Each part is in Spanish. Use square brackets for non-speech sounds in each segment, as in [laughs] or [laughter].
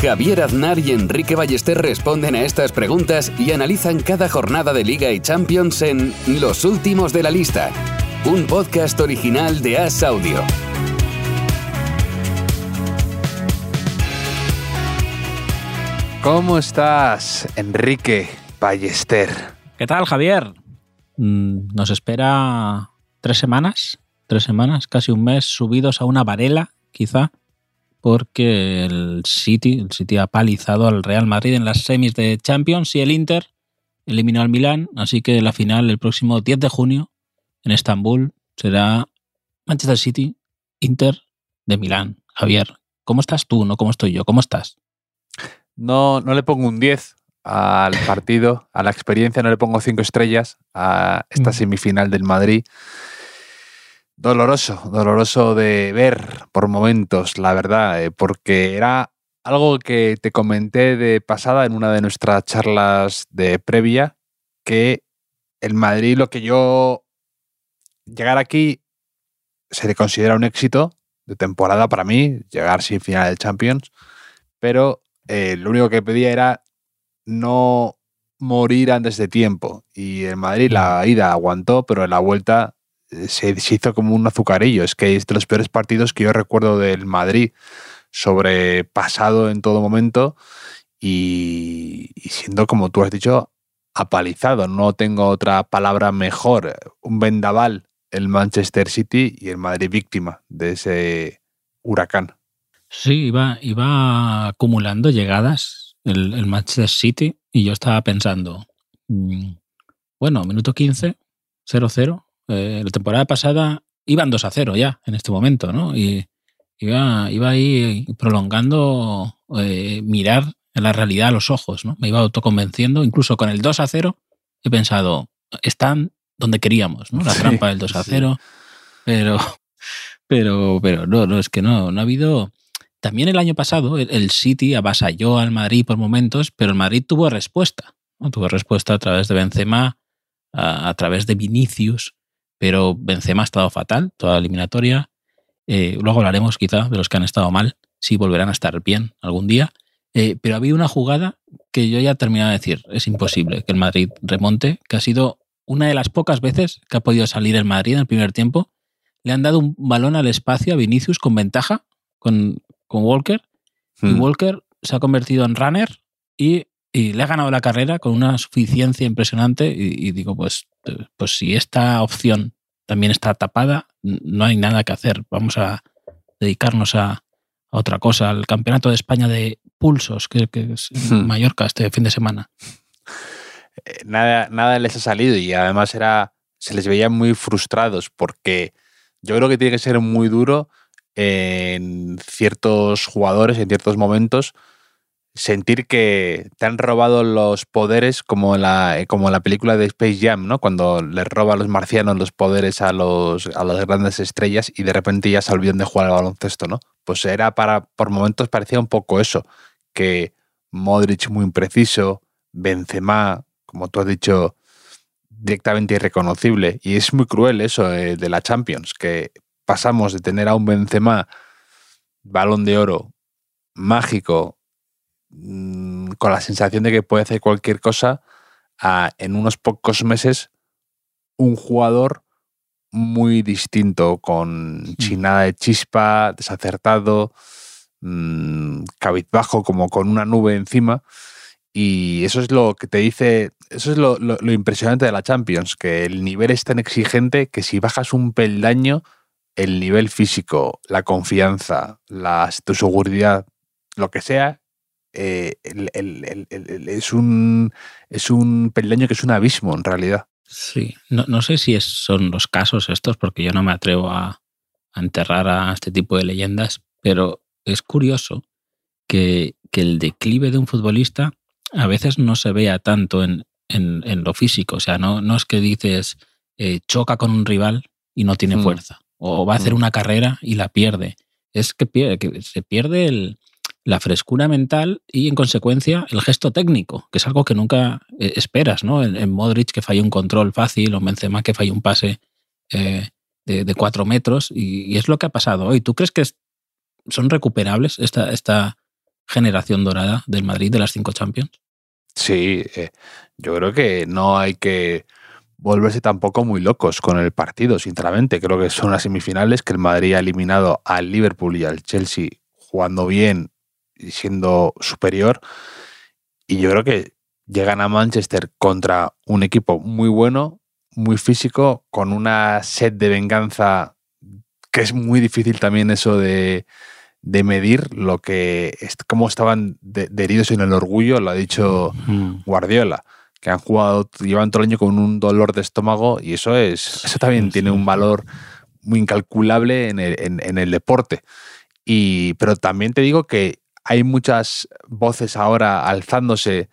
Javier Aznar y Enrique Ballester responden a estas preguntas y analizan cada jornada de Liga y Champions en Los Últimos de la Lista, un podcast original de As Audio. ¿Cómo estás, Enrique Ballester? ¿Qué tal, Javier? Mm, Nos espera tres semanas, tres semanas, casi un mes subidos a una varela, quizá, porque el City, el City ha palizado al Real Madrid en las semis de Champions y el Inter eliminó al Milán, así que la final el próximo 10 de junio en Estambul será Manchester City Inter de Milán. Javier, ¿cómo estás tú? No cómo estoy yo, ¿cómo estás? No, no le pongo un 10 al partido, a la experiencia, no le pongo 5 estrellas a esta Mm. semifinal del Madrid. Doloroso, doloroso de ver por momentos, la verdad, eh, porque era algo que te comenté de pasada en una de nuestras charlas de previa, que el Madrid, lo que yo llegar aquí se le considera un éxito de temporada para mí, llegar sin final de Champions, pero eh, lo único que pedía era no morir antes de tiempo. Y el Madrid la ida aguantó, pero en la vuelta se, hizo como un azucarillo. Es que es de los peores partidos que yo recuerdo del Madrid, sobrepasado en todo momento y, siendo, como tú has dicho, apalizado. No tengo otra palabra mejor. Un vendaval el Manchester City y el Madrid víctima de ese huracán. Sí, iba, iba acumulando llegadas el, el Manchester City y yo estaba pensando, mm, bueno, minuto 15, 0-0. Eh, la temporada pasada iban 2 a 0 ya en este momento, ¿no? Y iba, iba ahí prolongando eh, mirar la realidad a los ojos, ¿no? Me iba autoconvenciendo, incluso con el 2 a 0 he pensado, están donde queríamos, ¿no? La Sí, trampa del 2 a sí. 0, pero, pero, pero no, no, es que no, no ha habido... También el año pasado el, el City avasalló al Madrid por momentos, pero el Madrid tuvo respuesta. ¿no? Tuvo respuesta a través de Benzema, a, a través de Vinicius, pero Benzema ha estado fatal toda la eliminatoria. Eh, luego hablaremos quizá de los que han estado mal, si volverán a estar bien algún día. Eh, pero había una jugada que yo ya terminaba de decir, es imposible que el Madrid remonte, que ha sido una de las pocas veces que ha podido salir el Madrid en el primer tiempo. Le han dado un balón al espacio a Vinicius con ventaja, con, con Walker, y Mm. Walker se ha convertido en runner y, y le ha ganado la carrera con una suficiencia impresionante. Y, y digo, pues, eh, pues si esta opción también está tapada, no hay nada que hacer. Vamos a dedicarnos a, a otra cosa, al Campeonato de España de Pulsos, que, que es en Hmm. Mallorca este fin de semana. eh, nada, nada les ha salido y además era, se les veía muy frustrados porque yo creo que tiene que ser muy duro en ciertos jugadores, en ciertos momentos, sentir que te han robado los poderes como en la, como en la película de Space Jam, ¿no? Cuando les roba a los marcianos los poderes a, los, a las grandes estrellas y de repente ya se de jugar al baloncesto, ¿no? Pues era para, por momentos parecía un poco eso, que Modric muy impreciso, Benzema, como tú has dicho, directamente irreconocible. Y es muy cruel eso eh, de la Champions, que pasamos de tener a un Benzema balón de oro mágico, mm, con la sensación de que puede hacer cualquier cosa, a en unos pocos meses un jugador muy distinto, con sin nada de chispa, desacertado, mm, cabizbajo, como con una nube encima. Y eso es lo que te dice, eso es lo, lo- lo impresionante de la Champions, que el nivel es tan exigente que si bajas un peldaño, el nivel físico, la confianza, la, tu seguridad, lo que sea, eh, el- el- el- el- el- es, un, es un peldaño que es un abismo en realidad. Sí, no, no sé si es- son los casos estos, porque yo no me atrevo a, a enterrar a este tipo de leyendas, pero es curioso que, que el declive de un futbolista a veces no se vea tanto en, en, en lo físico. O sea, no, no es que dices eh, choca con un rival y no tiene Mm. fuerza. O va a hacer Mm. una carrera y la pierde. Es que, pierde, que se pierde el- la frescura mental y, en consecuencia, el gesto técnico, que es algo que nunca eh, esperas, ¿no? En, Modric, que falla un control fácil, o en Benzema, que falla un pase eh, de, cuatro metros. Y, es lo que ha pasado hoy. ¿Tú crees que son recuperables esta, esta generación dorada del Madrid de las cinco Champions? Sí, eh, yo creo que no hay que volverse tampoco muy locos con el partido, sinceramente. Creo que son las semifinales que el Madrid ha eliminado al Liverpool y al Chelsea jugando bien siendo superior. Y yo creo que llegan a Manchester contra un equipo muy bueno, muy físico, con una sed de venganza que es muy difícil también eso de, de medir lo que es, cómo estaban de, de heridos en el orgullo, lo ha dicho Mm. Guardiola, que han jugado, llevan todo el año con un dolor de estómago y eso es, eso también Sí, tiene sí. un valor muy incalculable en el, en- en el deporte. Y, pero también te digo que hay muchas voces ahora alzándose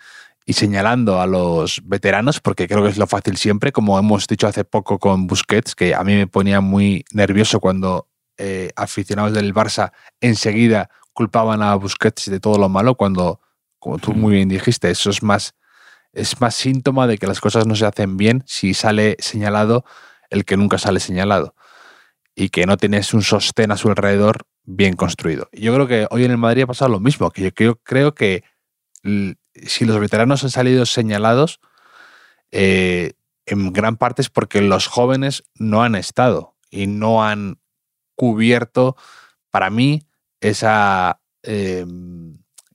y señalando a los veteranos, porque creo que es lo fácil siempre, como hemos dicho hace poco con Busquets, que a mí me ponía muy nervioso cuando eh, aficionados del Barça enseguida culpaban a Busquets de todo lo malo, cuando, como tú muy bien dijiste, eso es más, es más síntoma de que las cosas no se hacen bien si sale señalado el que nunca sale señalado. Y que no tienes un sostén a su alrededor bien construido. Yo creo que hoy en el Madrid ha pasado lo mismo, que yo creo, que si los veteranos han salido señalados, eh, en gran parte es porque los jóvenes no han estado y no han cubierto, para mí, esa, eh,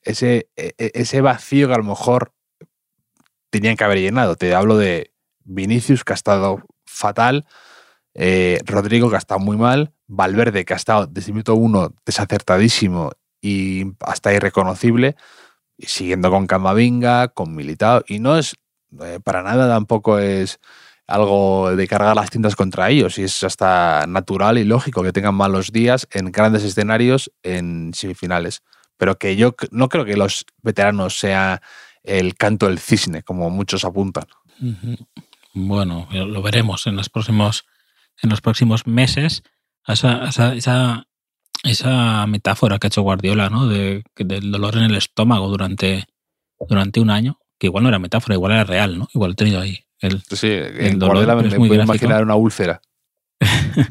ese, e- e- ese vacío que a lo mejor tenían que haber llenado. Te hablo de Vinicius, que ha estado fatal, eh, Rodrigo, que ha estado muy mal, Valverde, que ha estado desde minuto uno desacertadísimo y hasta irreconocible, siguiendo con Camavinga, con Militao, y no es eh, para nada tampoco es algo de cargar las tintas contra ellos, y es hasta natural y lógico que tengan malos días en grandes escenarios en semifinales. Pero que yo no creo que los veteranos sea el canto del cisne, como muchos apuntan. Bueno, lo veremos en los próximos, en los próximos meses. Esa, esa, esa, esa metáfora que ha hecho Guardiola, ¿no? De, del dolor en el estómago durante, durante un año, que igual no era metáfora, igual era real, ¿no? Igual he tenido ahí. El, Sí, en dolor, Guardiola me, puedo imaginar una úlcera. [laughs]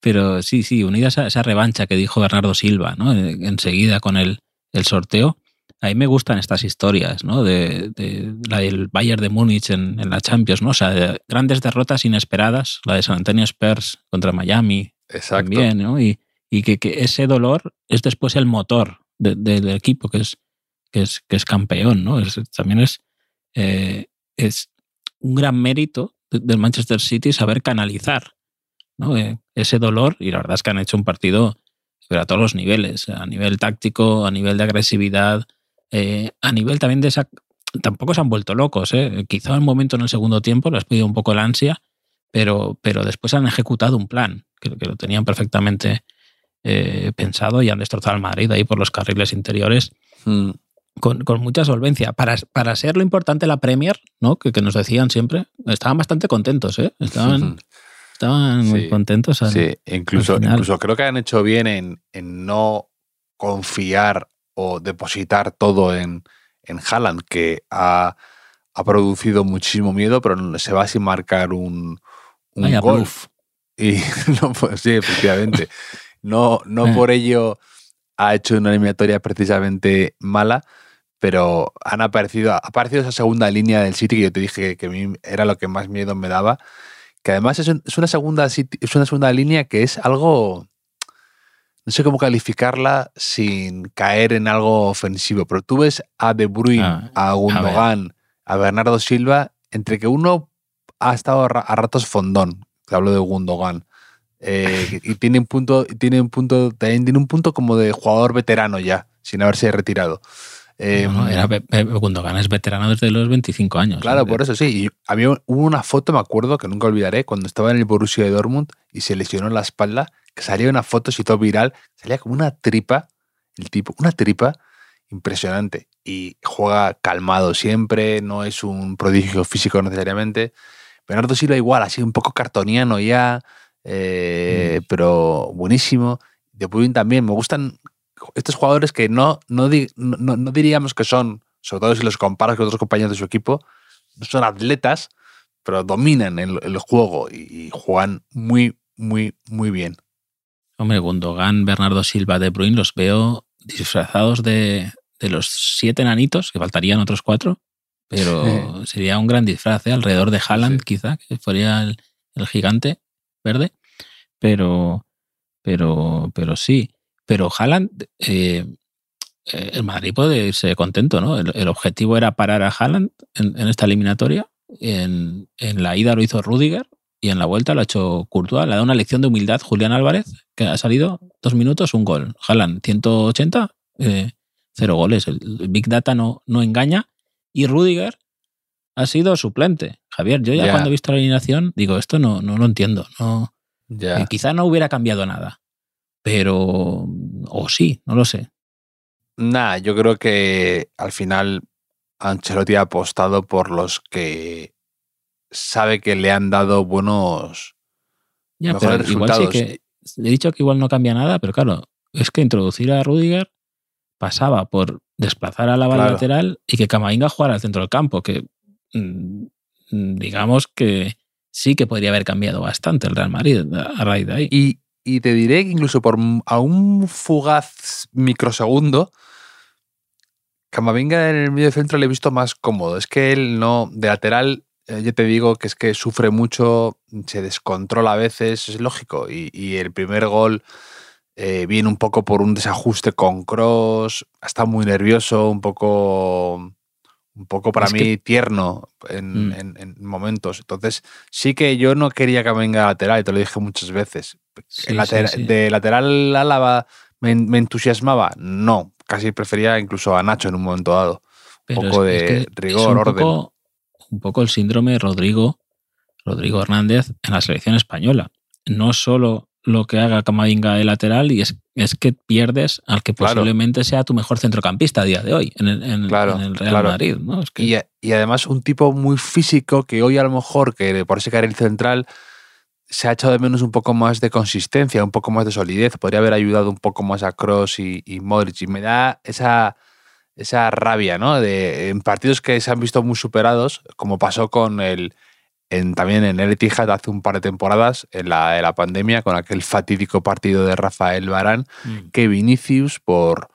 Pero sí, sí, unida a esa, esa revancha que dijo Bernardo Silva, ¿no? En- Enseguida con el, el sorteo. A mí me gustan estas historias, ¿no? De, de la del Bayern de Múnich en, en la Champions, ¿no? O sea, de grandes derrotas inesperadas, la de San Antonio Spurs contra Miami Exacto. también, ¿no? Y, y que, que ese dolor es después el motor de- del equipo que es, que es, que es campeón, ¿no? Es- también es, eh, es un gran mérito de- del Manchester City saber canalizar ¿no? Eh, ese dolor y la verdad es que han hecho un partido pero a todos los niveles, a nivel táctico, a nivel de agresividad, eh, a nivel también de esa... Tampoco se han vuelto locos, ¿eh? quizá un momento en el segundo tiempo les pedido un poco la ansia, pero, pero después han ejecutado un plan que, que lo tenían perfectamente eh, pensado y han destrozado al Madrid ahí por los carriles interiores Mm. con, con mucha solvencia. Para, para ser lo importante la Premier, ¿no? que, que nos decían siempre, estaban bastante contentos, ¿eh? estaban, estaban muy contentos. al- Sí, incluso, incluso creo que han hecho bien en, en no confiar o depositar todo en, en Haaland, que ha, ha producido muchísimo miedo, pero se va sin marcar un, un Vaya gol. Y [laughs] no, pues sí, efectivamente. No, no [laughs] Eh. por ello ha hecho una eliminatoria precisamente mala, pero han aparecido, ha aparecido esa segunda línea del City que yo te dije que, que a mí era lo que más miedo me daba. Que además es, un- es una segunda es una segunda línea que es algo. No sé cómo calificarla sin caer en algo ofensivo, pero tú ves a De Bruyne, Ah, a Gundogan, a, Bernardo Silva, entre que uno ha estado a ra- a ratos fondón, te hablo de Gundogan, eh, [laughs] y tiene un punto, tiene un punto, también tiene un punto como de jugador veterano ya, sin haberse retirado. Eh, No, no, era Pe- Gundogan es veterano desde los 25 años. Claro, ¿eh? por eso sí. Y a mí hubo una foto, me acuerdo, que nunca olvidaré, cuando estaba en el Borussia de Dortmund y se lesionó la espalda, que salía una foto, se hizo viral, salía como una tripa, el tipo, una tripa, impresionante. Y juega calmado siempre, no es un prodigio físico necesariamente. Bernardo Silva igual, así un poco cartoniano ya, eh, Mm. pero buenísimo. De Bruyne también, me gustan estos jugadores que no, no, di- no- no- no diríamos que son, sobre todo si los comparas con otros compañeros de su equipo, no son atletas, pero dominan el, el juego y, y juegan muy, muy, muy bien. Hombre, Gundogan, Bernardo Silva, De Bruyne los veo disfrazados de, de los siete nanitos, que faltarían otros cuatro, pero sería un gran disfraz, ¿eh? alrededor de Haaland, Sí. quizá, que fuera el, el gigante verde, pero, pero, pero sí. Pero Haaland, eh, eh, el Madrid puede irse contento, ¿no? El, el objetivo era parar a Haaland en, en esta eliminatoria. En, en la ida lo hizo Rudiger y en la vuelta lo ha hecho Courtois. Le ha dado una lección de humildad Julián Álvarez, que ha salido dos minutos, un gol. Haaland, 180, eh, cero goles. El, el Big Data no, no engaña. Y Rudiger ha sido suplente. Javier, yo ya cuando he visto la alineación digo, esto no, no lo entiendo. No, Ya. eh, quizá no hubiera cambiado nada. Pero, o sí, no lo sé. Nada, yo creo que al final Ancelotti ha apostado por los que sabe que le han dado buenos Ya, mejores pero igual sí resultados. que. He dicho que igual no cambia nada, pero claro, es que introducir a Rudiger pasaba por desplazar a la bala Claro. lateral y que Camavinga jugara al centro del campo, que mm, mm, digamos que sí que podría haber cambiado bastante el Real Madrid a raíz de ahí. Y, y te diré que incluso por a un fugaz microsegundo, Camavinga en el medio centro le he visto más cómodo. Es que él no, de lateral, eh, yo te digo que es que sufre mucho, se descontrola a veces, es lógico. Y, y el primer gol eh, viene un poco por un desajuste con Cross, está muy nervioso, un poco, un poco para Es mí que- tierno en, Mm. en- en momentos. Entonces, sí que yo no quería que venga lateral, y te lo dije muchas veces. Sí, El latera- sí, sí. De lateral Álava me, me entusiasmaba. No, casi prefería incluso a Nacho en un momento dado. Pero poco es- es de que rigor, un orden. Poco, un poco el síndrome Rodrigo, Rodrigo Hernández en la selección española. No solo lo que haga Camavinga de lateral, y es, es que pierdes al que Claro. posiblemente sea tu mejor centrocampista a día de hoy en el, en- Claro, en el Real claro. Madrid. ¿no? Es que- Y, y además un tipo muy físico que hoy a lo mejor, que por ese carril central, se ha echado de menos un poco más de consistencia, un poco más de solidez. Podría haber ayudado un poco más a Cross y, y Modric. Y me da esa, esa rabia, ¿no? De, en partidos que se han visto muy superados, como pasó con el. En, también en el Etihad hace un par de temporadas, en la, en la pandemia, con aquel fatídico partido de Rafael Barán, Mm. que Vinicius, por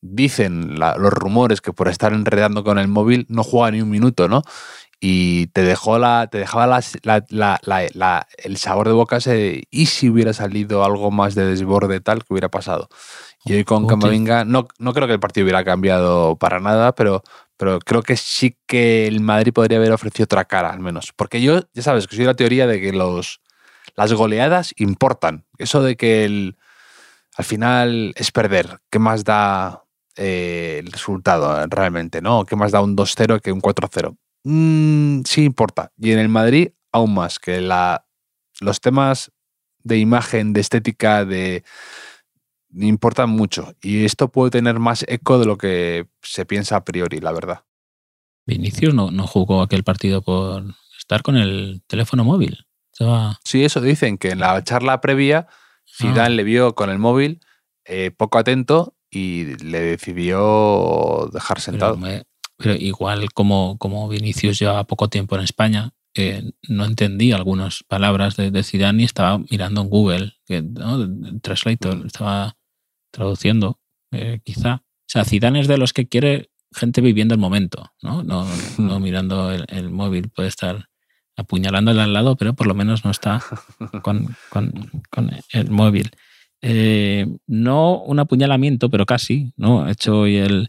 dicen la- los rumores que por estar enredando con el móvil no juega ni un minuto, ¿no? Y te dejó la, te dejaba la- el sabor de boca ese, y si hubiera salido algo más de desborde tal, que hubiera pasado. Y hoy con. Camavinga, no, no creo que el partido hubiera cambiado para nada, pero, pero creo que sí que el Madrid podría haber ofrecido otra cara, al menos. Porque yo, ya sabes, que soy de la teoría de que los, las goleadas importan. Eso de que el, al final es perder. ¿Qué más da eh, el resultado realmente? ¿no? ¿Qué más da un 2-0 que un 4-0? Mm, sí importa. Y en el Madrid aún más, que la, los temas de imagen, de estética, de importan mucho. Y esto puede tener más eco de lo que se piensa a priori, la verdad. Vinicius no, no jugó aquel partido por estar con el teléfono móvil. Estaba- Sí, eso dicen, que en la charla previa Zidane Ah. le vio con el móvil eh, poco atento y le decidió dejar Pero, sentado. me- pero igual como, como Vinicius llevaba poco tiempo en España, eh, no entendía algunas palabras de, de Zidane y estaba mirando en Google, que, ¿no? Translator, Mm. estaba traduciendo, eh, quizá. O sea, Zidane es de los que quiere gente viviendo el momento, ¿no? No, no Mm. mirando el, el móvil, puede estar apuñalándole al lado, pero por lo menos no está [laughs] con, con- con el móvil. Eh, no un apuñalamiento, pero casi, ¿no? Ha hecho hoy el,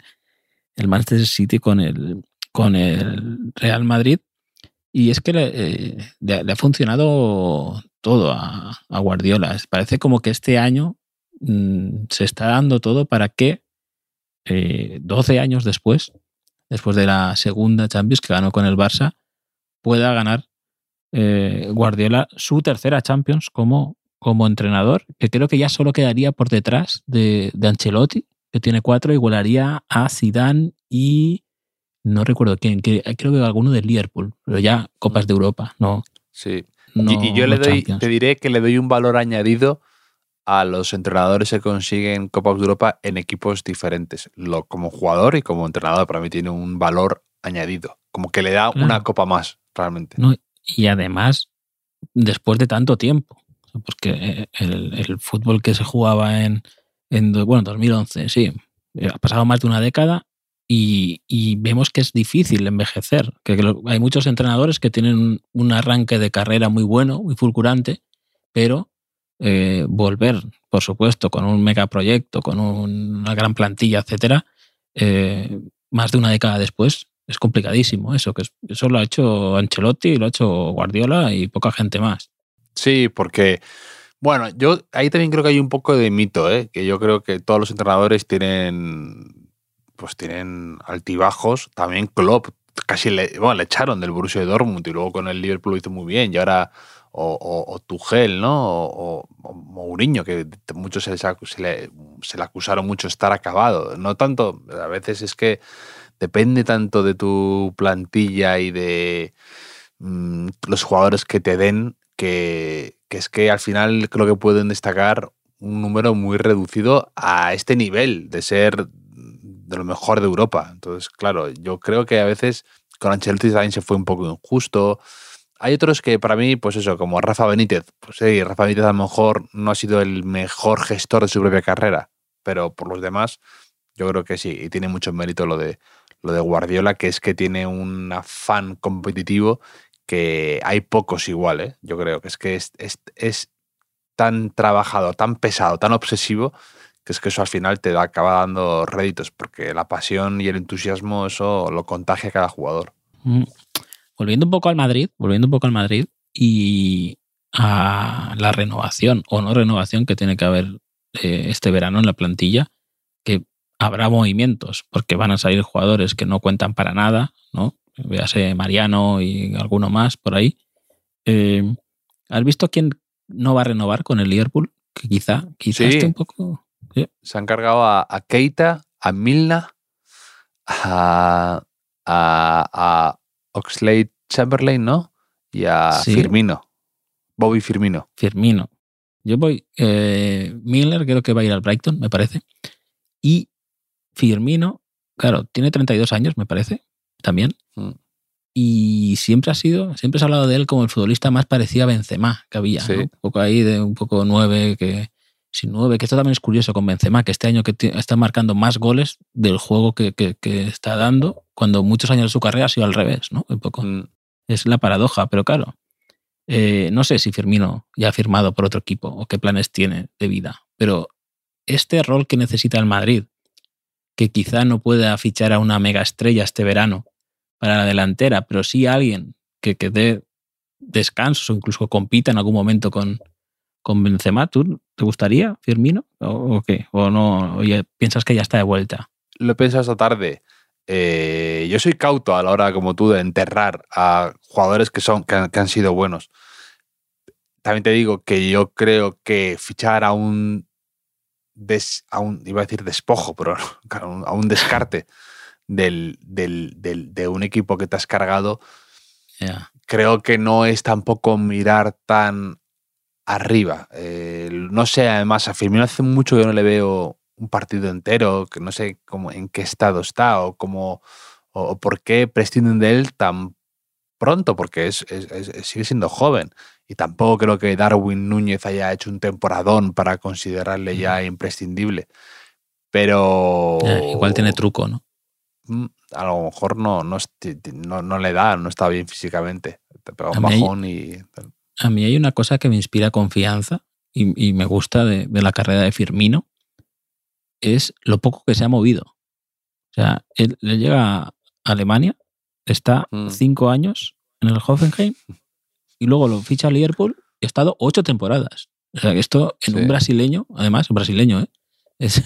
el Manchester City con el, con el Real Madrid. Y es que le, eh, le- le ha funcionado todo a, a Guardiola. Parece como que este año mm, se está dando todo para que eh, 12 años después, después de la segunda Champions que ganó con el Barça, pueda ganar eh, Guardiola su tercera Champions como, como entrenador, que creo que ya solo quedaría por detrás de, de Ancelotti, que tiene cuatro, igualaría a Zidane y no recuerdo quién, que, creo que alguno de Liverpool, pero ya Copas de Europa, no. Sí. no- y, yo le doy, Champions. te diré que le doy un valor añadido a los entrenadores que consiguen Copas de Europa en equipos diferentes. Lo, como jugador y como entrenador, para mí tiene un valor añadido. Como que le da una copa más, realmente. No, y además, después de tanto tiempo, porque eh, el, el fútbol que se jugaba en, en bueno, 2011, sí, eh, ha pasado más de una década y, y vemos que es difícil envejecer, que, que lo- hay muchos entrenadores que tienen un, un arranque de carrera muy bueno, muy fulgurante, pero eh, volver, por supuesto, con un megaproyecto, con un- una gran plantilla, etcétera, eh, más de una década después, es complicadísimo eso, que es- eso lo ha hecho Ancelotti, lo ha hecho Guardiola y poca gente más. Sí, porque, bueno, yo ahí también creo que hay un poco de mito, ¿eh? que yo creo que todos los entrenadores tienen, pues tienen altibajos. También Klopp casi le, bueno, le echaron del Borussia Dortmund y luego con el Liverpool lo hizo muy bien. Y ahora, o, o, o ¿no? O, Mourinho, que muchos se, le, se le acusaron mucho estar acabado. No tanto, a veces es que depende tanto de tu plantilla y de mm, los jugadores que te den que, que es que al final creo que pueden destacar un número muy reducido a este nivel de ser de lo mejor de Europa. Entonces, claro, yo creo que a veces con Ancelotti también se fue un poco injusto. Hay otros que para mí, pues eso, como Rafa Benítez, pues sí, Rafa Benítez a lo mejor no ha sido el mejor gestor de su propia carrera, pero por los demás, yo creo que sí, y tiene mucho mérito lo de, lo de Guardiola, que es que tiene un afán competitivo que hay pocos igual, ¿eh? Yo creo que es que es, es, es tan trabajado, tan pesado, tan obsesivo, que es que eso al final te acaba dando réditos, porque la pasión y el entusiasmo, eso lo contagia cada jugador. Mm. Volviendo un poco al Madrid, volviendo un poco al Madrid y a la renovación o no renovación que tiene que haber eh, este verano en la plantilla, que habrá movimientos, porque van a salir jugadores que no cuentan para nada, ¿no? Véase Mariano y alguno más por ahí. Eh, ¿Has visto quién no va a renovar con el Liverpool? Que quizá, quizá Sí. esté un poco. Se han cargado a, a Keita, a Milna, a, a, a Oxlade Chamberlain, ¿no? Y a Sí. Firmino. Bobby Firmino. Firmino. Yo voy. Eh, Miller creo que va a ir al Brighton, me parece. Y Firmino, claro, tiene 32 años, me parece, también. Mm. Y siempre ha sido, siempre se ha hablado de él como el futbolista más parecido a Benzema que había. Sí. ¿no? Un poco ahí de un poco nueve, que sin nueve, que esto también es curioso con Benzema, que este año que está marcando más goles del juego que, que- que está dando, cuando muchos años de su carrera ha sido al revés, ¿no? Un poco. Mm, Es la paradoja, pero claro. eh, no sé si Firmino ya ha firmado por otro equipo o qué planes tiene de vida, pero este rol que necesita el Madrid, que quizá no pueda fichar a una mega estrella este verano para la delantera, pero sí a alguien que, que dé descansos o incluso compita en algún momento con, con Benzema, ¿tú te gustaría Firmino o, o qué? ¿O no? ¿O ya piensas que ya está de vuelta? Lo he pensado esta tarde. Eh, yo soy cauto a la hora, como tú, de enterrar a jugadores que, son, que, han, que han sido buenos. También te digo que yo creo que fichar a un, des- a un iba a decir despojo, pero a [laughs] un- a un descarte del, del- del- de un equipo que te has cargado, Ya. creo que no es tampoco mirar tan arriba. Eh, no sé, además, a Firmino hace mucho que no le veo un partido entero, que no sé cómo, en qué estado está o cómo o, o por qué prescinden de él tan pronto, porque es, es- es- sigue siendo joven. Y tampoco creo que Darwin Núñez haya hecho un temporadón para considerarle ya imprescindible. Pero. Ya, igual tiene truco, ¿no? Mm, A lo mejor no, no, esti- no, no le da, no está bien físicamente. Te pega un mí bajón y. A mí hay una cosa que me inspira confianza y, y me gusta de, de la carrera de Firmino, es lo poco que se ha movido. O sea, él, él llega a Alemania, está Mm. cinco años en el Hoffenheim y luego lo ficha a Liverpool y ha estado ocho temporadas. O sea, que esto en Sí. un brasileño, además, un brasileño, ¿eh? [laughs] es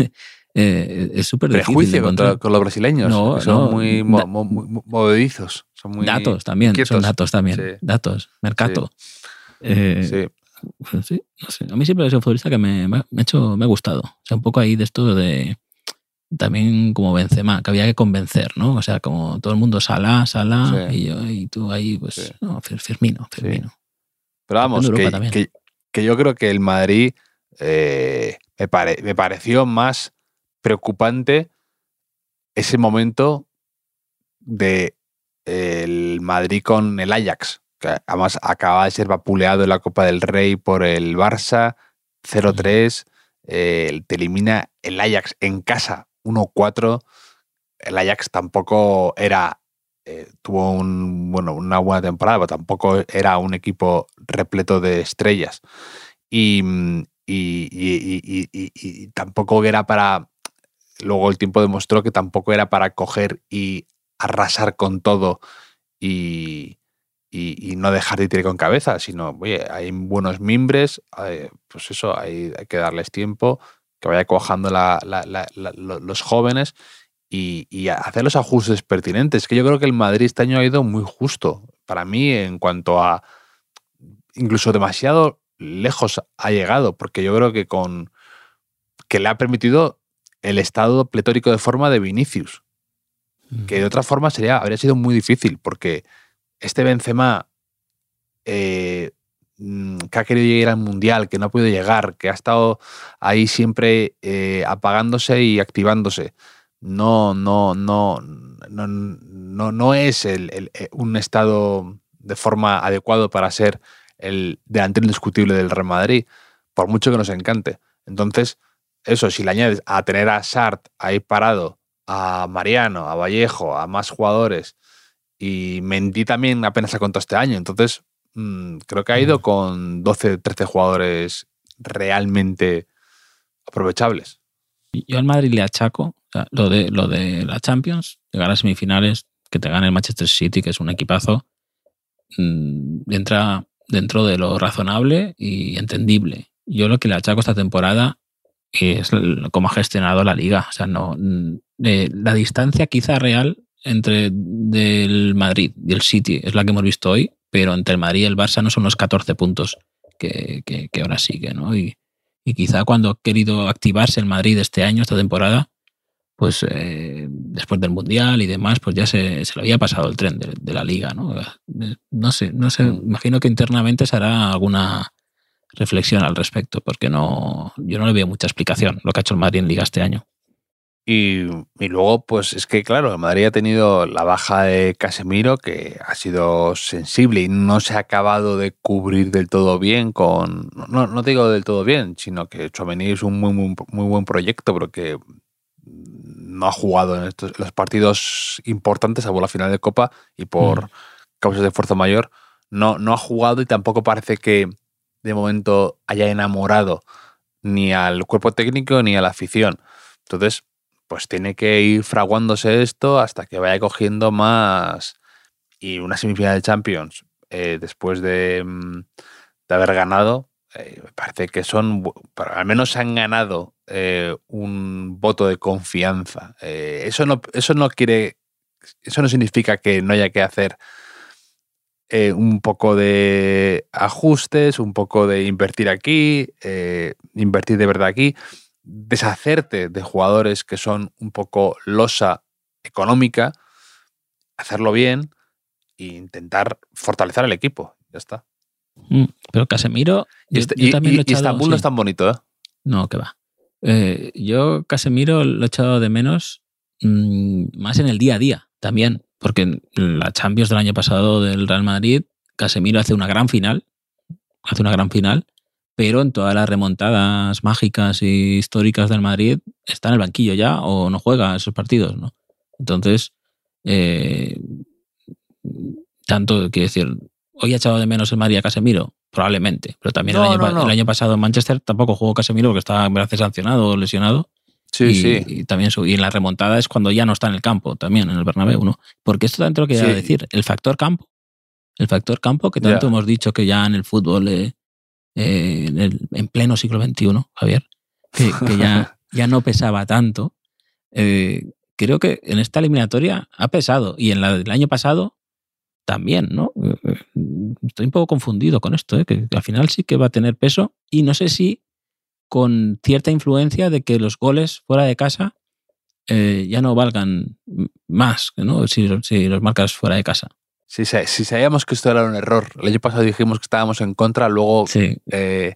eh, es súper difícil Prejuicio contra, con los brasileños. No, son no, muy mo- da- mo- muy movedizos. Son muy datos también, son datos también. Sí. Datos, mercado. Eh, Sí. Pues sí, no sé. A mí siempre es un futbolista que me, me ha hecho, me ha gustado. O sea, un poco ahí de esto de también como Benzema, que había que convencer, ¿no? O sea, como todo el mundo Salah, Salah, Sí. y, yo, y tú ahí, pues, Sí. no, Fir- Firmino, Firmino. Pero vamos, que, que- que yo creo que el Madrid eh, me, pare- me pareció más preocupante ese momento de el Madrid con el Ajax, que además acaba de ser vapuleado en la Copa del Rey por el Barça, 0-3, eh, te elimina el Ajax en casa, 1-4. El Ajax tampoco era eh, tuvo un, bueno, una buena temporada, pero tampoco era un equipo repleto de estrellas. Y- y tampoco era para. Luego el tiempo demostró que tampoco era para coger y arrasar con todo y, y- y no dejar de tirar con cabeza, sino, oye, hay buenos mimbres, eh, pues eso, hay, hay que darles tiempo, que vaya cuajando la- la- la- la- lo- los jóvenes y, y hacer los ajustes pertinentes. Que yo creo que el Madrid este año ha ido muy justo. Para mí, en cuanto a incluso demasiado lejos ha llegado, porque yo creo que con que le ha permitido el estado pletórico de forma de Vinicius, que de otra forma sería habría sido muy difícil, porque este Benzema eh, mm, que ha querido llegar al mundial, que no ha podido llegar, que ha estado ahí siempre eh, apagándose y activándose no, no, no, no, no, no es el- eh, un estado de forma adecuado para ser el delantero indiscutible del Real Madrid, por mucho que nos encante. Entonces, eso, si le añades a tener a Sart ahí parado, a Mariano, a Vallejo, a más jugadores, y Mendy también apenas ha contado este año, entonces mm, creo que ha ido Mm. con 12, 13 jugadores realmente aprovechables. Yo al Madrid le achaco o sea, lo, de, lo de la Champions, llegar a semifinales, que te gane el Manchester City, que es un equipazo, mm, entra dentro de lo razonable y entendible. Yo lo que le achaco esta temporada es cómo ha gestionado la liga. O sea, no, eh, la distancia quizá real entre del Madrid y el City es la que hemos visto hoy, pero entre el Madrid y el Barça no son los 14 puntos que, que- que ahora sigue, ¿no? Y, y quizá cuando ha querido activarse el Madrid este año, esta temporada, pues eh, después del Mundial y demás, pues ya se, se le había pasado el tren de, de la liga, ¿no? Eh, No sé, no sé, Mm. imagino que internamente se hará alguna reflexión al respecto, porque no, yo no le veo mucha explicación lo que ha hecho el Madrid en liga este año. Y, y luego, pues es que, claro, el Madrid ha tenido la baja de Casemiro, que ha sido sensible y no se ha acabado de cubrir del todo bien con. No, no te digo del todo bien, sino que Chouameni es un muy, muy, muy buen proyecto, pero que no ha jugado en estos, los partidos importantes, salvo la final de Copa, y por Mm. causas de fuerza mayor, no, no ha jugado y tampoco parece que de momento haya enamorado ni al cuerpo técnico ni a la afición. Entonces, pues tiene que ir fraguándose esto hasta que vaya cogiendo más. Y una semifinal de Champions, eh, después de, mm, de haber ganado, eh, me parece que son, al menos han ganado eh, un voto de confianza. Eso, no, eso no quiere, eso no significa que no haya que hacer un poco de ajustes, un poco de invertir aquí, invertir de verdad aquí, deshacerte de jugadores que son un poco losa económica, hacerlo bien e intentar fortalecer el equipo. Ya está. Mm, Pero Casemiro, Y, este- yo y- también y- lo he y echado, Estambul no es tan bonito, ¿eh? No, que va. Eh, yo Casemiro lo he echado de menos mm, más en el día a día también, porque en la Champions del año pasado del Real Madrid, Casemiro hace una gran final, hace una gran final, pero en todas las remontadas mágicas y históricas del Madrid está en el banquillo ya o no juega esos partidos, ¿no? Entonces, eh, tanto, quiero decir, hoy ha echado de menos el Madrid a Casemiro, probablemente, pero también el, año, no, pa- no. el año pasado en Manchester tampoco jugó Casemiro porque estaba, me parece, sancionado o lesionado. Sí, y, sí. y también su- y en la remontada es cuando ya no está en el campo, también en el Bernabéu, ¿no? Porque esto también te lo quería Sí. decir, el factor campo. El factor campo que tanto hemos dicho que ya en el fútbol, eh, eh, en, el- en pleno siglo XXI, Javier, que, que ya, [laughs] ya no pesaba tanto. eh, creo que en esta eliminatoria ha pesado y en la del año pasado también, ¿no? Eh, Estoy un poco confundido con esto, ¿eh? que al final sí que va a tener peso y no sé si con cierta influencia de que los goles fuera de casa eh, ya no valgan más ¿no? si, si los marcas fuera de casa. Si, si, sabíamos que esto era un error, el año pasado dijimos que estábamos en contra, luego sí, eh,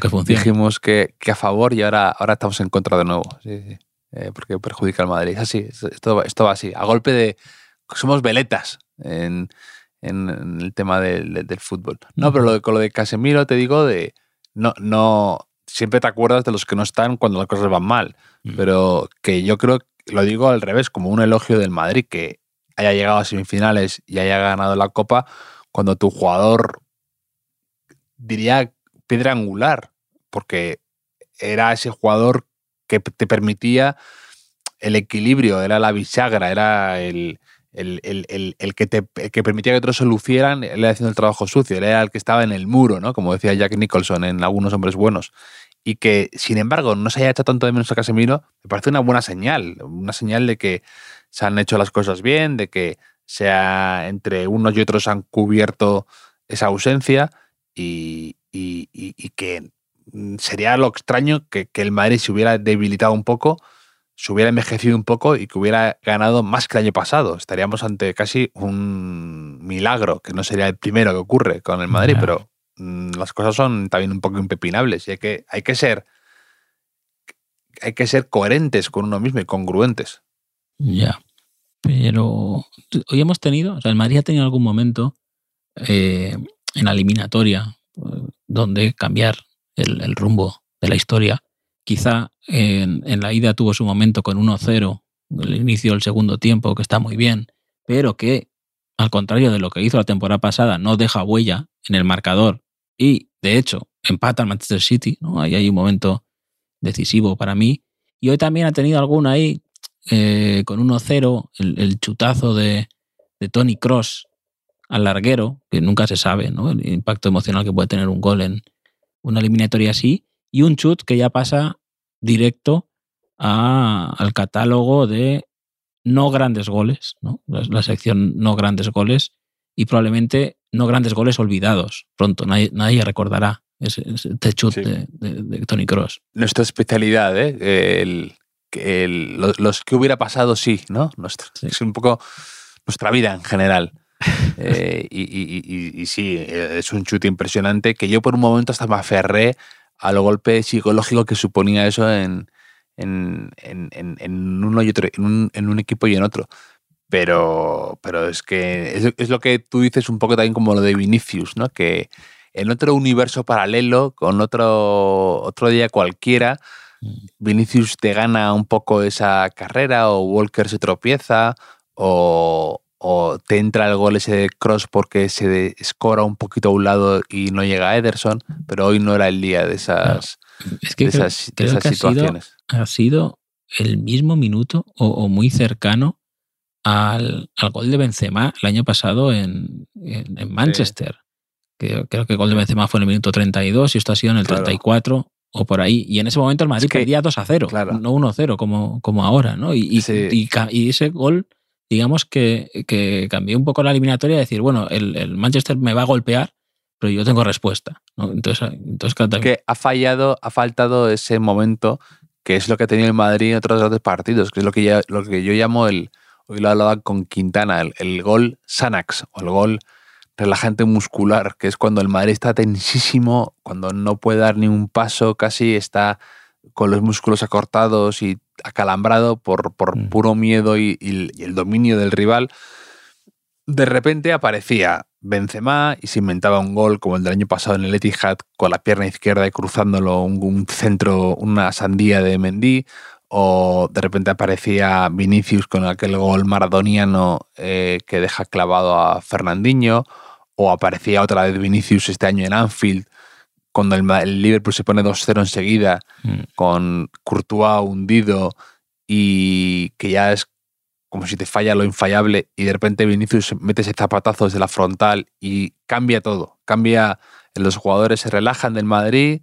que dijimos que, que, a favor y ahora, ahora estamos en contra de nuevo. Sí, sí. Eh, porque perjudica al Madrid. Así, esto, esto va así, a golpe de... Somos veletas en, en, en el tema del, del, fútbol. No, pero lo de, con lo de Casemiro te digo de... No, no, siempre te acuerdas de los que no están cuando las cosas van mal, mm. pero que yo creo, lo digo al revés, como un elogio del Madrid, que haya llegado a semifinales y haya ganado la Copa, cuando tu jugador, diría, piedra angular, porque era ese jugador que te permitía el equilibrio, era la bisagra, era el, el, el, que te que permitía que otros se lucieran, él era haciendo el trabajo sucio, él era el que estaba en el muro, ¿no? Como decía Jack Nicholson en Algunos Hombres Buenos. Y que, sin embargo, no se haya hecho tanto de menos a Casemiro, me parece una buena señal, una señal de que se han hecho las cosas bien, de que sea entre unos y otros han cubierto esa ausencia y, y, y, y que sería lo extraño que, que, el Madrid se hubiera debilitado un poco, se hubiera envejecido un poco y que hubiera ganado más que el año pasado. Estaríamos ante casi un milagro, que no sería el primero que ocurre con el Madrid, yeah. pero mmm, las cosas son también un poco impepinables y hay que, hay que ser hay que ser coherentes con uno mismo y congruentes. Ya. Pero hoy hemos tenido, o sea, el Madrid ha tenido algún momento eh, en la eliminatoria eh, donde cambiar el, rumbo de la historia. Quizá en, en la ida tuvo su momento con 1-0, el inicio del segundo tiempo, que está muy bien, pero que, al contrario de lo que hizo la temporada pasada, no deja huella en el marcador y, de hecho, empata al Manchester City. ¿no? Ahí hay un momento decisivo para mí. Y hoy también ha tenido alguna ahí eh, con 1-0, el, el, chutazo de, de Tony Cross al larguero, que nunca se sabe ¿no? el impacto emocional que puede tener un gol en una eliminatoria así, y un chut que ya pasa directo a, al catálogo de no grandes goles, ¿no? La, la, sección no grandes goles, y probablemente no grandes goles olvidados. Pronto nadie, nadie recordará ese, ese chut sí. de, de, de, Tony Cross. Nuestra especialidad, ¿eh? El, que el, los, los, que hubiera pasado, sí, ¿no? Nuestra, sí. Es un poco nuestra vida en general. [laughs] eh, y, y, y, y, sí, es un chute impresionante que yo por un momento hasta me aferré al golpe psicológico que suponía eso en, en, en, en uno y otro, en un, en un, equipo y en otro. Pero, pero es que es, es, lo que tú dices un poco también como lo de Vinicius, ¿no? Que en otro universo paralelo, con otro, otro día cualquiera, Vinicius te gana un poco esa carrera o Walker se tropieza o, o te entra el gol ese de cross porque se escora un poquito a un lado y no llega a Ederson, pero hoy no era el día de esas, no, es que de creo, esas, creo de esas que situaciones. Ha sido, ha sido, el mismo minuto o, o muy cercano al, al, gol de Benzema el año pasado en, en, en Manchester. Sí. Creo que el gol de Benzema fue en el minuto 32 y esto ha sido en el claro. 34 o por ahí. Y en ese momento el Madrid es que, perdía 2 a 0, claro. no 1 a 0 como, como ahora. ¿no? Y, y, sí. y, y, ese gol, digamos que, que, cambió un poco la eliminatoria, de decir, bueno, el, el, Manchester me va a golpear, pero yo tengo respuesta. ¿no? Entonces, entonces claro, que ha fallado, ha faltado ese momento que es lo que ha tenido el Madrid en otros, otros partidos, que es lo que, ya, lo que yo llamo el, hoy lo hablaba con Quintana, el, el gol Sanax o el gol relajante muscular, que es cuando el Madrid está tensísimo, cuando no puede dar ni un paso, casi está con los músculos acortados y acalambrado por, por mm. puro miedo y, y, y, el dominio del rival. De repente aparecía Benzema y se inventaba un gol como el del año pasado en el Etihad con la pierna izquierda y cruzándolo un, un centro, una sandía de Mendy, o de repente aparecía Vinicius con aquel gol maradoniano eh, que deja clavado a Fernandinho, o aparecía otra vez Vinicius este año en Anfield, cuando el, el Liverpool se pone 2-0 enseguida, mm. con Courtois hundido y que ya es como si te falla lo infallable y de repente Vinicius mete ese zapatazo desde la frontal y cambia todo. Cambia, los jugadores se relajan del Madrid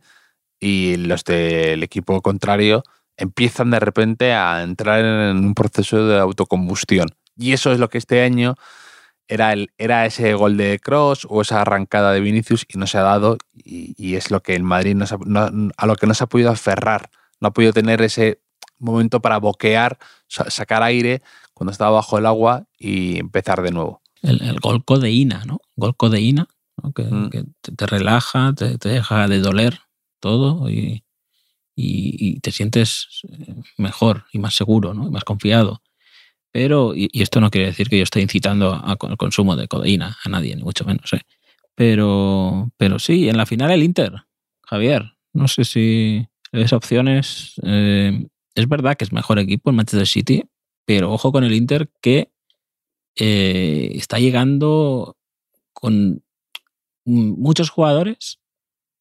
y los del equipo contrario empiezan de repente a entrar en un proceso de autocombustión. Y eso es lo que este año era, el, era ese gol de Cross o esa arrancada de Vinicius y no se ha dado y, y es lo que el Madrid no, no, a lo que no se ha podido aferrar, no ha podido tener ese momento para boquear, sacar aire cuando estaba bajo el agua y empezar de nuevo. El, gol codeína, ¿no? Gol codeína, que, mm. te, relaja, te, deja de doler todo y, y, te sientes eh, mejor y más seguro, ¿no? Y más confiado. Pero, y, esto no quiere decir que yo esté incitando al consumo de codeína a nadie, ni mucho menos, ¿eh? Pero, pero sí, en la final el Inter, Javier, no sé si es opciones. Eh, es verdad que es mejor equipo el Manchester City, pero ojo con el Inter que eh, está llegando con muchos jugadores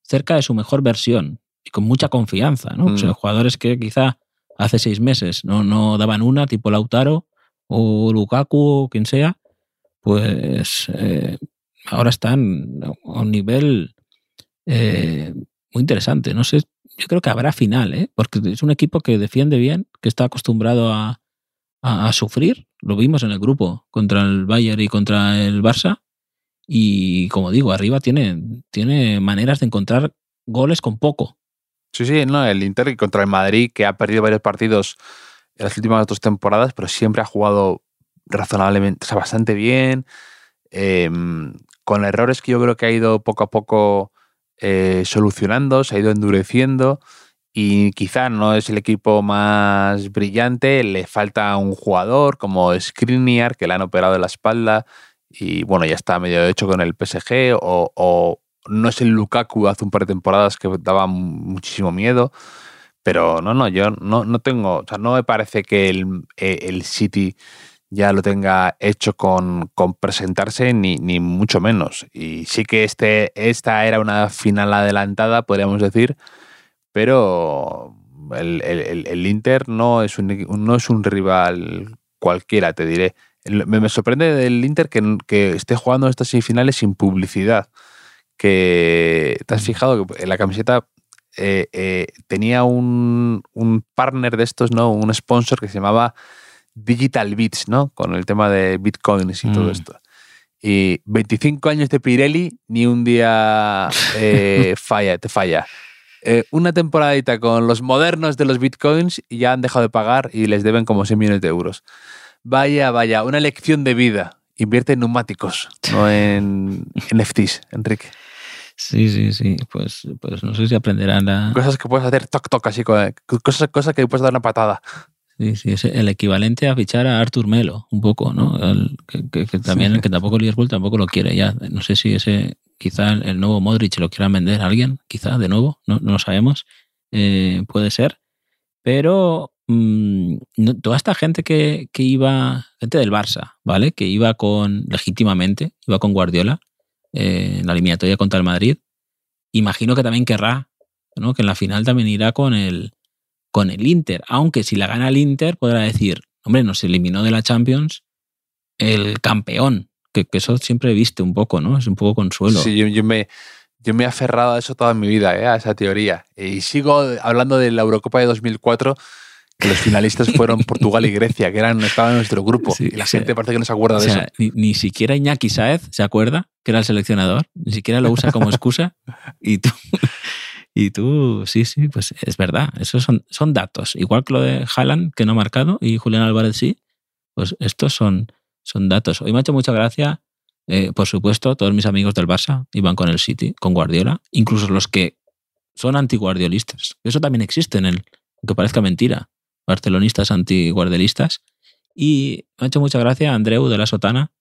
cerca de su mejor versión y con mucha confianza, ¿no? Mm. jugadores que quizá hace seis meses no, no daban una, tipo Lautaro o Lukaku o quien sea, pues eh, ahora están a un nivel eh, muy interesante. No sé, yo creo que habrá final, ¿eh? porque es un equipo que defiende bien, que está acostumbrado a, a, sufrir. Lo vimos en el grupo contra el Bayern y contra el Barça. Y como digo, arriba tiene, tiene maneras de encontrar goles con poco. Sí, sí, no, el Inter contra el Madrid, que ha perdido varios partidos en las últimas dos temporadas, pero siempre ha jugado razonablemente, o bastante bien, em, con errores que yo creo que ha ido poco a poco eh, solucionando, se ha ido endureciendo y quizá no es el equipo más brillante, le falta un jugador como Skriniar que le han operado en la espalda y bueno, ya está medio hecho con el PSG o, o no es el Lukaku hace un par de temporadas que daba muchísimo miedo. Pero no, no, yo no, no tengo, o sea, no me parece que el, eh, el City ya lo tenga hecho con, con presentarse, ni, ni, mucho menos. Y sí que este, esta era una final adelantada, podríamos decir, pero el, el, el Inter no es, un, no es un rival cualquiera, te diré. Me, me sorprende del Inter que, que esté jugando estas semifinales sin publicidad. Que te has fijado que en la camiseta eh, eh, tenía un, partner de estos, ¿no? Un sponsor que se llamaba Digital Bits, ¿no? Con el tema de bitcoins y todo mm. esto. Y 25 años de Pirelli, ni un día [laughs] eh, falla, te falla. una temporadita con los modernos de los bitcoins y ya han dejado de pagar y les deben como 6 millones de euros. Vaya, vaya, una lección de vida. Invierte en neumáticos, no en [laughs] NFTs, Enrique. Sí, sí, sí. Pues, pues no sé si aprenderán a... Cosas que puedes hacer toc toc, así, cosas, cosas que puedes dar una patada. Sí, sí, es el equivalente a fichar a Artur Melo, un poco, ¿no? que, también, que tampoco Liverpool tampoco lo quiere ya. No sé si ese, quizá el nuevo Modric lo quiera vender a alguien, quizá de nuevo, no, no lo sabemos. Eh, puede ser. Pero mm, toda esta gente que, que iba, gente del Barça, ¿vale? Que iba con, legítimamente, iba con Guardiola, eh, en la eliminatoria contra el Madrid. Imagino que también querrá, ¿no? que en la final también irá con el, con el Inter. Aunque si la gana el Inter, podrá decir, hombre, nos eliminó de la Champions el campeón. Que, eso siempre viste un poco, ¿no? Es un poco consuelo. Sí, yo, me, yo me he aferrado a eso toda mi vida, ¿eh? a esa teoría. Y sigo hablando de la Eurocopa de 2004 que los finalistas fueron [laughs] Portugal y Grecia, que eran, estaban en nuestro grupo. y la gente parece que no se acuerda de eso. Ni, siquiera Iñaki Saez se acuerda que era el seleccionador, ni siquiera lo usa como excusa. [laughs] y tú, y tú, sí, sí, pues es verdad. Esos son, son datos. Igual que lo de Haaland, que no ha marcado, y Julián Álvarez sí, pues estos son, son datos. Hoy me ha hecho mucha gracia, eh, por supuesto, todos mis amigos del Barça iban con el City, con Guardiola, incluso los que son antiguardiolistas. Eso también existe en él, aunque parezca mentira barcelonistas antiguardelistas. Y me ha hecho mucha gracia Andreu de la Sotana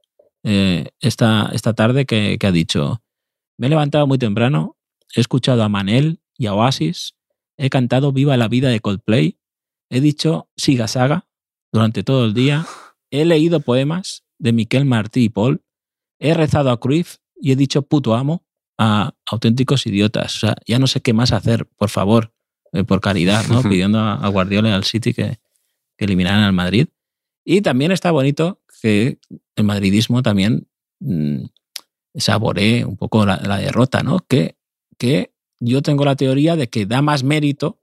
eh, esta, esta tarde que, ha dicho, me he levantado muy temprano, he escuchado a Manel y a Oasis, he cantado Viva la vida de Coldplay, he dicho Siga Saga durante todo el día, he leído poemas de Miquel Martí y Paul, he rezado a Cruyff y he dicho puto amo a auténticos idiotas. O sea, ya no sé qué más hacer, por favor. Eh, por caridad, ¿no? pidiendo a, Guardiola y al City que, eliminaran al Madrid. Y también está bonito que el madridismo también mm, saboree un poco la, derrota, ¿no? Que, que yo tengo la teoría de que da más mérito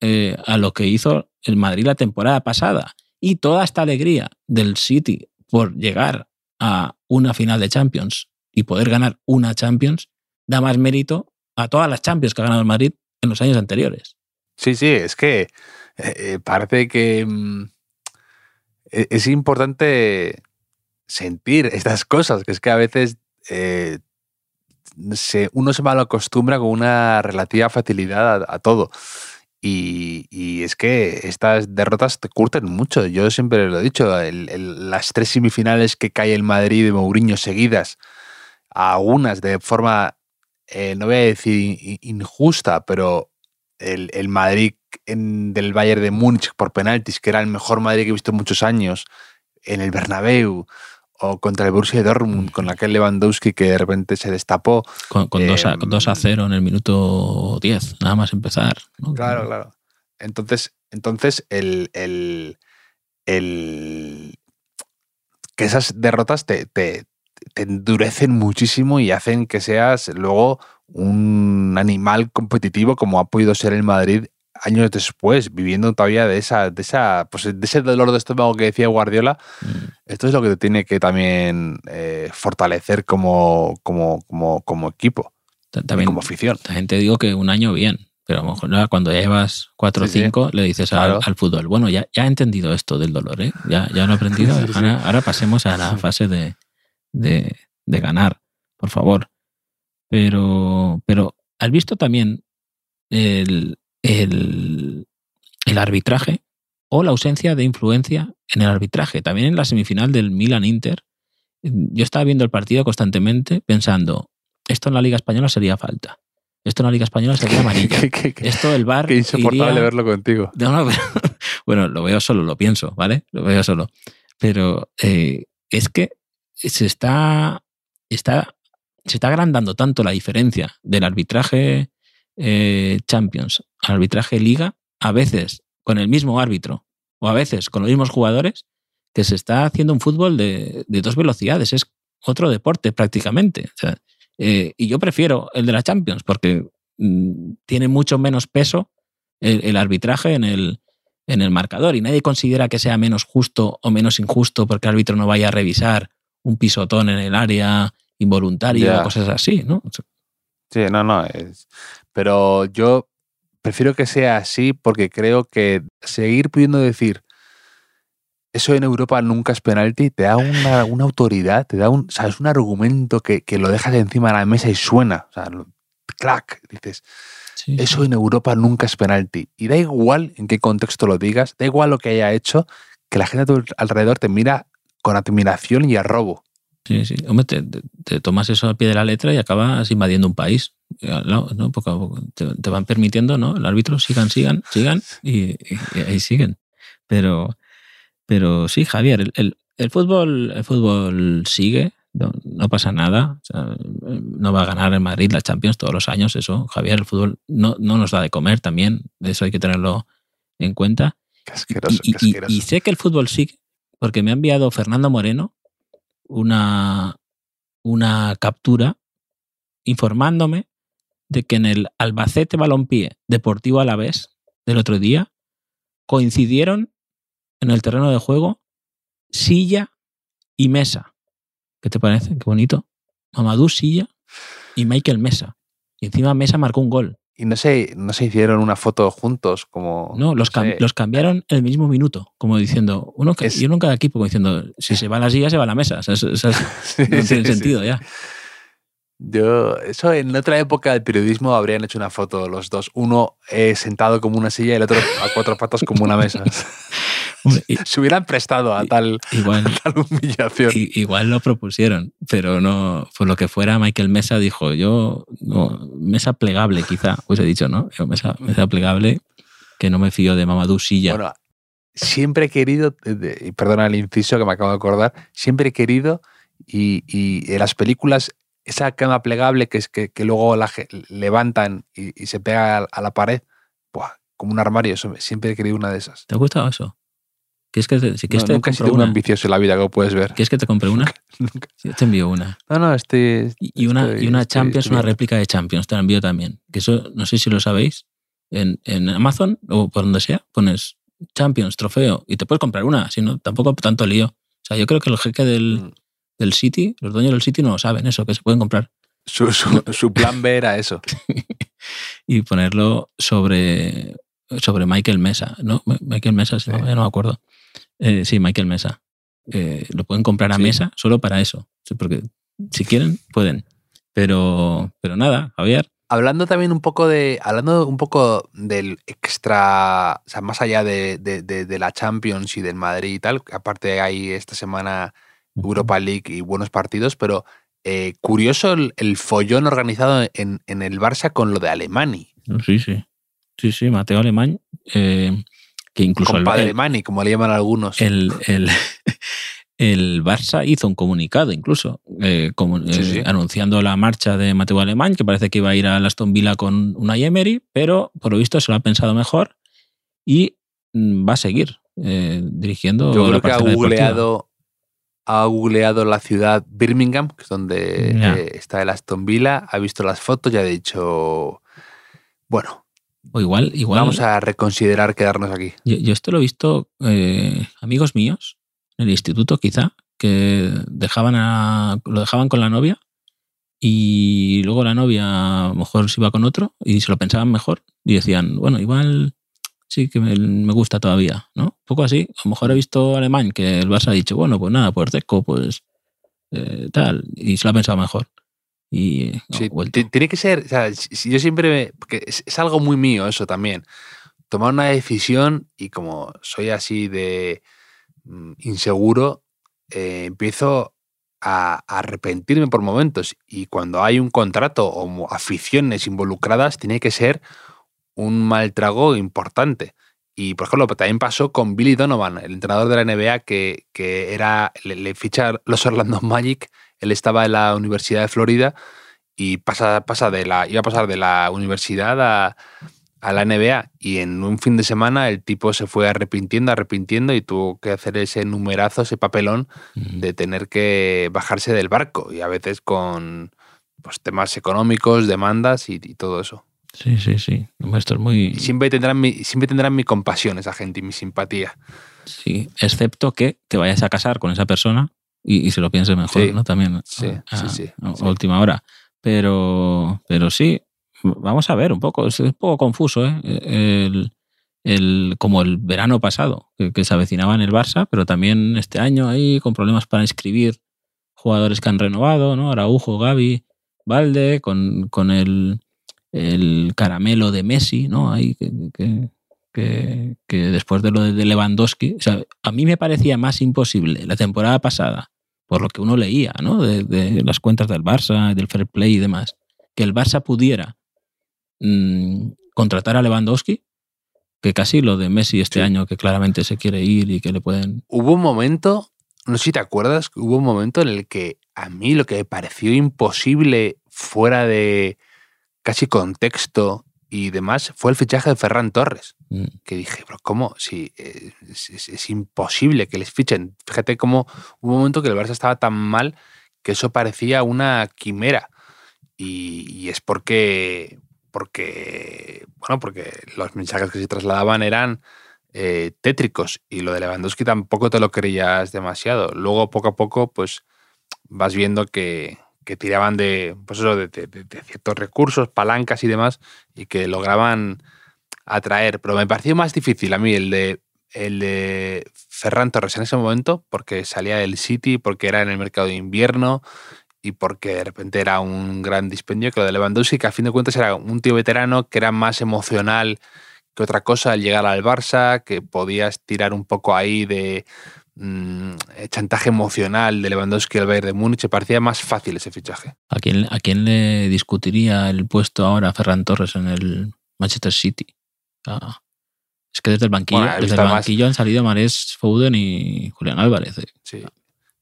eh, a lo que hizo el Madrid la temporada pasada. Y toda esta alegría del City por llegar a una final de Champions y poder ganar una Champions da más mérito a todas las Champions que ha ganado el Madrid en los años anteriores. Sí, sí, es que eh, parece que mm, e- es importante sentir estas cosas, que es que a veces eh, se, uno se malacostumbra con una relativa facilidad a, todo. Y, es que estas derrotas te curten mucho. Yo siempre lo he dicho, las tres semifinales que cae el Madrid de Mourinho seguidas, algunas de forma, eh, no voy a decir in- injusta, pero el, el Madrid en- del Bayern de Múnich por penaltis, que era el mejor Madrid que he visto en muchos años, en el Bernabéu, o contra el Borussia Dortmund, con aquel Lewandowski que de repente se destapó. Con, con, dos a, Em, con 2 a 0 en el minuto 10, nada más empezar. ¿no? Claro, claro. Entonces, entonces el, el- el- que esas derrotas te, te- te endurecen muchísimo y hacen que seas luego un animal competitivo como ha podido ser el Madrid años después, viviendo todavía de esa, de esa, pues de ese dolor de estómago que decía Guardiola. Mm. Esto es lo que te tiene que también eh, fortalecer como, como, como, como equipo, y También, como afición. también te digo que un año bien, pero a lo mejor cuando ya llevas 4 o sí. 5 le dices al- Claro. al, fútbol, bueno, ya, ya he entendido esto del dolor, ¿eh? ya, ya lo he aprendido, [laughs] Sí, sí. ahora, ahora pasemos a la fase de, de, de ganar, por favor. Pero, pero ¿has visto también el, el, el arbitraje o la ausencia de influencia en el arbitraje? También en la semifinal del Milan-Inter, yo estaba viendo el partido constantemente pensando, esto en la Liga Española sería falta. Esto en la Liga Española [laughs] sería amarilla. Qué- Esto el bar. qué insoportable verlo contigo. No, no, pero- [laughs] bueno, lo veo solo, lo pienso, ¿vale? Lo veo solo. Pero eh, es que se está, está, se está agrandando tanto la diferencia del arbitraje eh, Champions al arbitraje Liga, a veces con el mismo árbitro o a veces con los mismos jugadores, que se está haciendo un fútbol de, de dos velocidades. Es otro deporte prácticamente. Eh, y yo prefiero el de la Champions porque mm, tiene mucho menos peso el, el arbitraje en el, en el marcador y nadie considera que sea menos justo o menos injusto porque el árbitro no vaya a revisar un pisotón en el área involuntario cosas así, ¿no? Sí, no, no. es- pero yo prefiero que sea así porque creo que seguir pudiendo decir eso en Europa nunca es penalti te da una, una autoridad, te da un, ¿sabes? un argumento que, que lo dejas encima de la mesa y suena. O sea, lo- clac, dices, sí, eso en Europa nunca es penalti. Y da igual en qué contexto lo digas, da igual lo que haya hecho, que la gente a tu alrededor te mira con admiración y arrobo. Sí, sí. Hombre, te, te- te tomas eso al pie de la letra y acabas invadiendo un país. Lado, ¿no? Poco a poco. Te, te van permitiendo, ¿no? El árbitro, sigan, sigan, sigan y, y- y ahí siguen. Pero, pero sí, Javier, el, el- el fútbol, el fútbol sigue, no, no pasa nada. O sea, no va a ganar el Madrid la Champions todos los años, eso, Javier, el fútbol no, no nos da de comer también, eso hay que tenerlo en cuenta. Qué asqueroso, Y, qué y- asqueroso. y sé que el fútbol sigue, porque me ha enviado Fernando Moreno una, una captura informándome de que en el Albacete Balompié Deportivo Alavés del otro día coincidieron en el terreno de juego silla y mesa. ¿Qué te parece? Qué bonito. Mamadou Silla y Michael Mesa. Y encima Mesa marcó un gol. Y no se, no se hicieron una foto juntos como... No, los, cam- sé. los cambiaron el mismo minuto, como diciendo, uno que, Es- y uno en cada equipo, como diciendo, si [laughs] se va la silla, se va la mesa. O sea, eso- eso es- Sí, [laughs] no tiene sí, sentido sí. ya. Yo, eso en otra época del periodismo habrían hecho una foto los dos, uno eh, sentado como una silla y el otro a cuatro patas como una mesa. [laughs] Hombre, Se hubieran prestado a tal, igual, [laughs] a tal humillación. igual lo propusieron, pero no, por lo que fuera, Michael Mesa dijo, yo, no, mesa plegable quizá, pues he dicho, ¿no? Yo, mesa, mesa plegable, que no me fío de Mamadou Silla. Bueno, siempre he querido, y perdona el inciso que me acabo de acordar, siempre he querido, y, y en las películas, esa cama plegable que es que, que luego la levantan y, y se pega a, a la pared, buah, como un armario, eso, siempre he querido una de esas. ¿Te ha gustado eso? ¿Quieres que te, si quieres No, te nunca he sido una? ambicioso en la vida, como puedes ver. ¿Quieres que te compre una? [laughs] Nunca. Sí, te envío una. No, no, este... Y una, Estoy- y una estoy- Champions, estoy una réplica de Champions, te la envío también. Que eso, no sé si lo sabéis, en, en Amazon o por donde sea, pones Champions, trofeo, y te puedes comprar una, si no, tampoco tanto lío. O sea, yo creo que el jeque del, Mm. del City, los dueños del City no lo saben eso, que se pueden comprar. Su, su- su plan B era eso. [laughs] y ponerlo sobre, sobre Michael Mesa, ¿no? Michael Mesa, sí, ya no me acuerdo. Eh, sí, Michael Mesa. Eh, lo pueden comprar a Sí. Mesa solo para eso. Porque si quieren, pueden. Pero, pero nada, Javier. Hablando también un poco de. Hablando un poco del extra. O sea, más allá de, de- de- de la Champions y del Madrid y tal. Aparte hay esta semana Europa League y buenos partidos, pero eh, curioso el, el follón organizado en, en el Barça con lo de Alemani. Sí, sí. Sí, sí, Mateo Alemán. eh, que incluso el, Compadre el- como le llaman algunos. el, el, [laughs] el Barça hizo un comunicado incluso eh, como- Sí, eh, sí. anunciando la marcha de Mateo Alemán, que parece que iba a ir a Aston Villa con una Emery, pero por lo visto se lo ha pensado mejor y mm, va a seguir eh, dirigiendo. Yo creo que ha googleado, ha googleado la ciudad Birmingham, que es donde está el Aston Villa, ha visto las fotos y ha dicho, bueno, O igual, igual. vamos a reconsiderar quedarnos aquí. Yo, yo esto lo he visto, eh, amigos míos, en el instituto quizá, que dejaban a, lo dejaban con la novia y luego la novia a lo mejor se iba con otro y se lo pensaban mejor y decían, bueno, igual sí que me, me gusta todavía, ¿no? Un poco así. A lo mejor he visto alemán que el Barça ha dicho, bueno, pues nada, pues Deco, pues eh, tal, y se lo ha pensado mejor. Y Sí, tiene que ser, o sea, yo siempre, me- porque es, es algo muy mío eso también, tomar una decisión y como soy así de mm, inseguro, eh, empiezo a, a arrepentirme por momentos y cuando hay un contrato o aficiones involucradas, tiene que ser un mal trago importante. Y, por ejemplo, también pasó con Billy Donovan, el entrenador de la NBA, que, que era, le, le ficha los Orlando Magic, él estaba en la Universidad de Florida y pasa, pasa de la, iba a pasar de la universidad a, a la NBA. Y en un fin de semana el tipo se fue arrepintiendo, arrepintiendo y tuvo que hacer ese numerazo, ese papelón de tener que bajarse del barco y a veces con pues, temas económicos, demandas y, y todo eso. Sí, sí, sí. Esto es muy... Y siempre tendrán, mi, siempre tendrán mi compasión esa gente y mi simpatía. Sí, excepto que te vayas a casar con esa persona y, y se lo pienses mejor, Sí, ¿no? También sí, a, sí, sí, a- a sí. última hora. Pero, pero sí, vamos a ver un poco, es un poco confuso, ¿eh? El, el- como el verano pasado, que, que se avecinaba en el Barça, pero también este año ahí con problemas para inscribir jugadores que han renovado, ¿no? Araujo, Gaby, Valde, con, con el, el caramelo de Messi, ¿no? Ahí que, que- que, que después de lo de Lewandowski, o sea, a mí me parecía más imposible la temporada pasada, por lo que uno leía, ¿no? De, de las cuentas del Barça, del fair play y demás, que el Barça pudiera mm, contratar a Lewandowski, que casi lo de Messi este Sí. año, que claramente se quiere ir y que le pueden... Hubo un momento, no sé si te acuerdas, hubo un momento en el que a mí lo que me pareció imposible fuera de casi contexto y demás fue el fichaje de Ferran Torres. mm, que dije, pero ¿cómo? Si eh, es, es- es imposible que les fichen. Fíjate cómo hubo un momento que el Barça estaba tan mal que eso parecía una quimera. Y, y es porque, porque, bueno, porque los mensajes que se trasladaban eran eh, tétricos y lo de Lewandowski tampoco te lo creías demasiado. Luego, poco a poco, pues vas viendo que, que tiraban de, pues eso, de, ciertos recursos, palancas y demás, y que lograban atraer. Pero me pareció más difícil a mí el de, el de Ferran Torres en ese momento, porque salía del City, porque era en el mercado de invierno y porque de repente era un gran dispendio, que lo de Lewandowski, que a fin de cuentas era un tío veterano que era más emocional que otra cosa al llegar al Barça, que podías tirar un poco ahí de mm, chantaje emocional de Lewandowski al Bayern de Múnich, parecía más fácil ese fichaje. ¿A quién, ¿A quién le discutiría el puesto ahora a Ferran Torres en el Manchester City? Ah, es que desde el banquillo, Bueno, desde el más- banquillo han salido Marés Foden y Julián Álvarez. eh. Sí.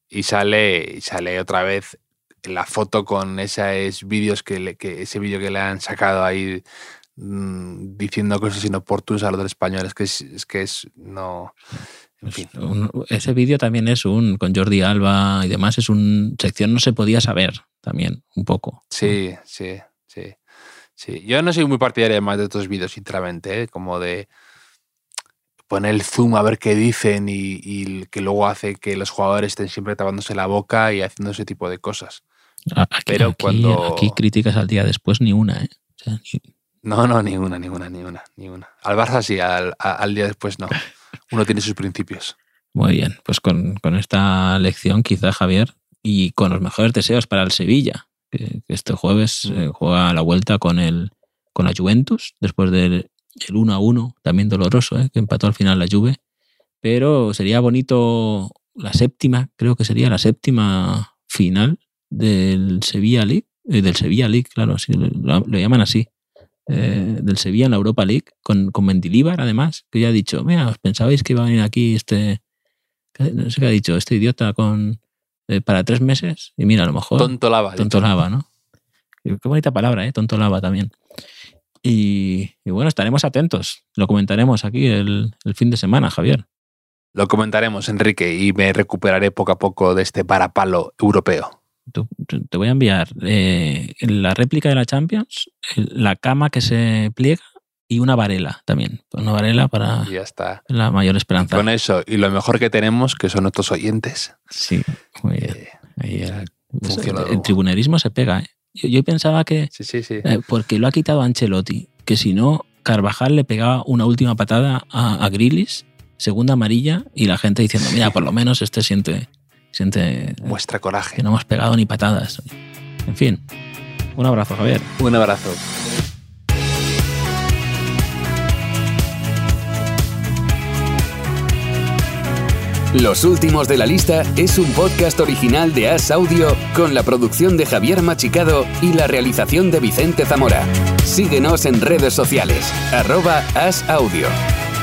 Y sale, y sale otra vez la foto con esos vídeos que, le- que ese vídeo que le han sacado ahí mm, diciendo cosas inoportunas a los españoles, que es, es que es no. En fin. Pues un- ese vídeo también es un, con Jordi Alba y demás, es un sección no se podía saber también, un poco. Sí, sí, sí. Sí. Yo no soy muy partidario más de estos vídeos, sinceramente, ¿eh? como de poner el zoom a ver qué dicen y, y que luego hace que los jugadores estén siempre tapándose la boca y haciendo ese tipo de cosas. Aquí, Pero aquí- cuando- aquí críticas al día después ni una, ¿eh? O sea, ni- No, no, ninguna, ninguna, ninguna, ninguna. Al Barça sí, al, al día después no. [laughs] Uno tiene sus principios. Muy bien, pues con, con esta lección quizá Javier y con los mejores deseos para el Sevilla, que, este jueves eh, juega la vuelta con, el, con la Juventus, después del el 1 a 1, también doloroso, ¿eh? que empató al final la Juve. Pero sería bonito la séptima, creo que sería la séptima final del Sevilla League, eh, del Sevilla League, claro, sí, lo llaman así, eh, del Sevilla en la Europa League, con, con Mendilíbar además, que ya ha dicho, mira, ¿os pensabais que iba a venir aquí este, no sé qué ha dicho, este idiota con eh, para tres meses? Y mira, a lo mejor... Tonto lava. Tonto lava, ¿no? Qué bonita palabra, ¿eh? Tonto lava también. Y, y bueno, estaremos atentos. Lo comentaremos aquí el, el fin de semana, Javier. Lo comentaremos, Enrique, y me recuperaré poco a poco de este parapalo europeo. Te voy a enviar eh, la réplica de la Champions, el- la cama que se pliega y una varela también. Una varela para Y ya está. la mayor esperanza. Con eso, y lo mejor que tenemos, que son nuestros oyentes, Sí, muy bien. eh, Ahí, eh, pues, el, luego. tribunerismo se pega. ¿eh? Yo, yo pensaba que, sí, sí, sí. porque lo ha quitado Ancelotti, que si no, Carvajal le pegaba una última patada a, a Grilis, segunda amarilla, y la gente diciendo, mira, por lo menos este siente, siente Muestra que coraje. no hemos pegado ni patadas. En fin, un abrazo, Javier. Un abrazo. Los últimos de la lista es un podcast original de As Audio con la producción de Javier Machicado y la realización de Vicente Zamora. Síguenos en redes sociales, arroba As Audio.